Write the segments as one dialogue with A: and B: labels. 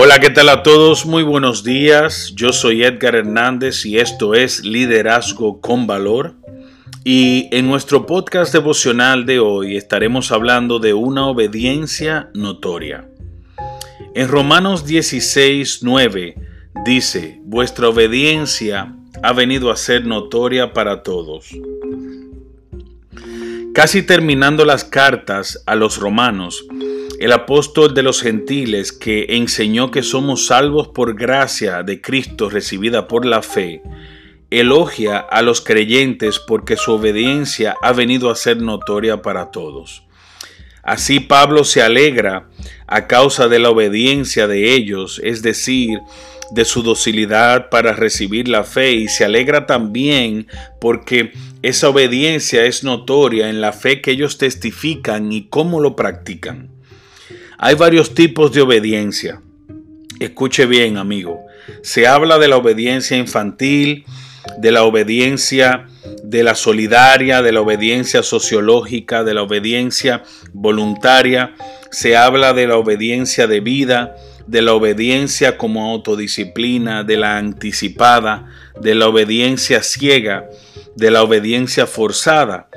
A: Hola, ¿qué tal a todos? Muy buenos días. Yo soy Edgar Hernández y esto es Liderazgo con Valor. Y en nuestro podcast devocional de hoy estaremos hablando de una obediencia notoria. En Romanos 16, 9 dice, vuestra obediencia ha venido a ser notoria para todos. Casi terminando las cartas a los romanos, el apóstol de los gentiles que enseñó que somos salvos por gracia de Cristo recibida por la fe, elogia a los creyentes porque su obediencia ha venido a ser notoria para todos. Así Pablo se alegra a causa de la obediencia de ellos, es decir, de su docilidad para recibir la fe y se alegra también porque esa obediencia es notoria en la fe que ellos testifican y cómo lo practican. Hay varios tipos de obediencia. Escuche bien, amigo. Se habla de la obediencia infantil, de la obediencia de la solidaria, de la obediencia sociológica, de la obediencia voluntaria. Se habla de la obediencia de vida, de la obediencia como autodisciplina, de la anticipada, de la obediencia ciega, de la obediencia forzada.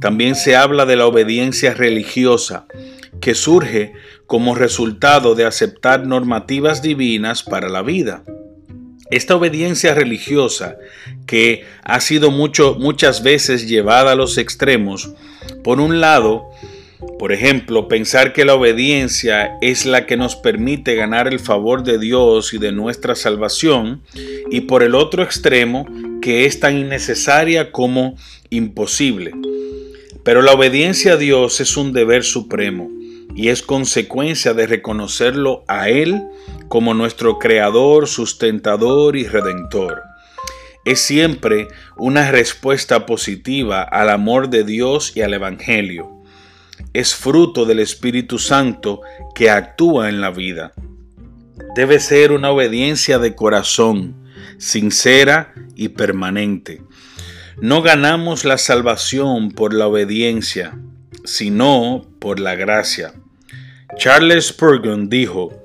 A: También se habla de la obediencia religiosa, que surge como resultado de aceptar normativas divinas para la vida. Esta obediencia religiosa, que ha sido mucho, muchas veces llevada a los extremos, por un lado, por ejemplo, pensar que la obediencia es la que nos permite ganar el favor de Dios y de nuestra salvación, y por el otro extremo, que es tan innecesaria como imposible. Pero la obediencia a Dios es un deber supremo y es consecuencia de reconocerlo a Él como nuestro Creador, sustentador y redentor. Es siempre una respuesta positiva al amor de Dios y al Evangelio. Es fruto del Espíritu Santo que actúa en la vida. Debe ser una obediencia de corazón, sincera y permanente. No ganamos la salvación por la obediencia, sino por la gracia. Charles Spurgeon dijo,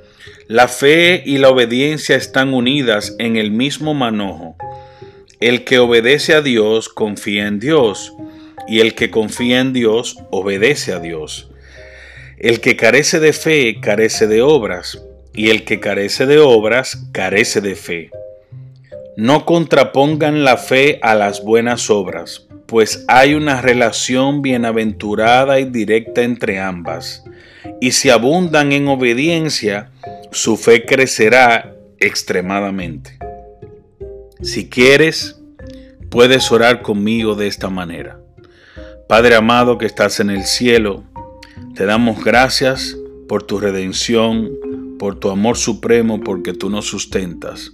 A: la fe y la obediencia están unidas en el mismo manojo. El que obedece a Dios confía en Dios, y el que confía en Dios obedece a Dios. El que carece de fe carece de obras, y el que carece de obras carece de fe. No contrapongan la fe a las buenas obras, pues hay una relación bienaventurada y directa entre ambas y si abundan en obediencia, su fe crecerá extremadamente. Si quieres, puedes orar conmigo de esta manera. Padre amado que estás en el cielo, te damos gracias por tu redención, por tu amor supremo, porque tú nos sustentas.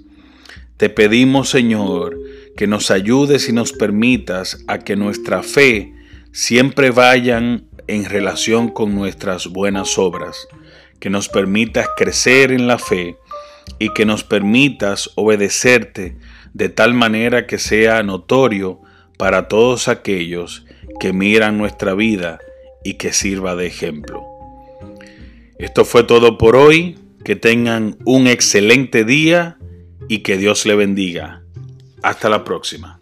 A: Te pedimos, Señor, que nos ayudes y nos permitas a que nuestra fe siempre vayan en relación con nuestras buenas obras, que nos permitas crecer en la fe y que nos permitas obedecerte de tal manera que sea notorio para todos aquellos que miran nuestra vida y que sirva de ejemplo. Esto fue todo por hoy, que tengan un excelente día y que Dios le bendiga. Hasta la próxima.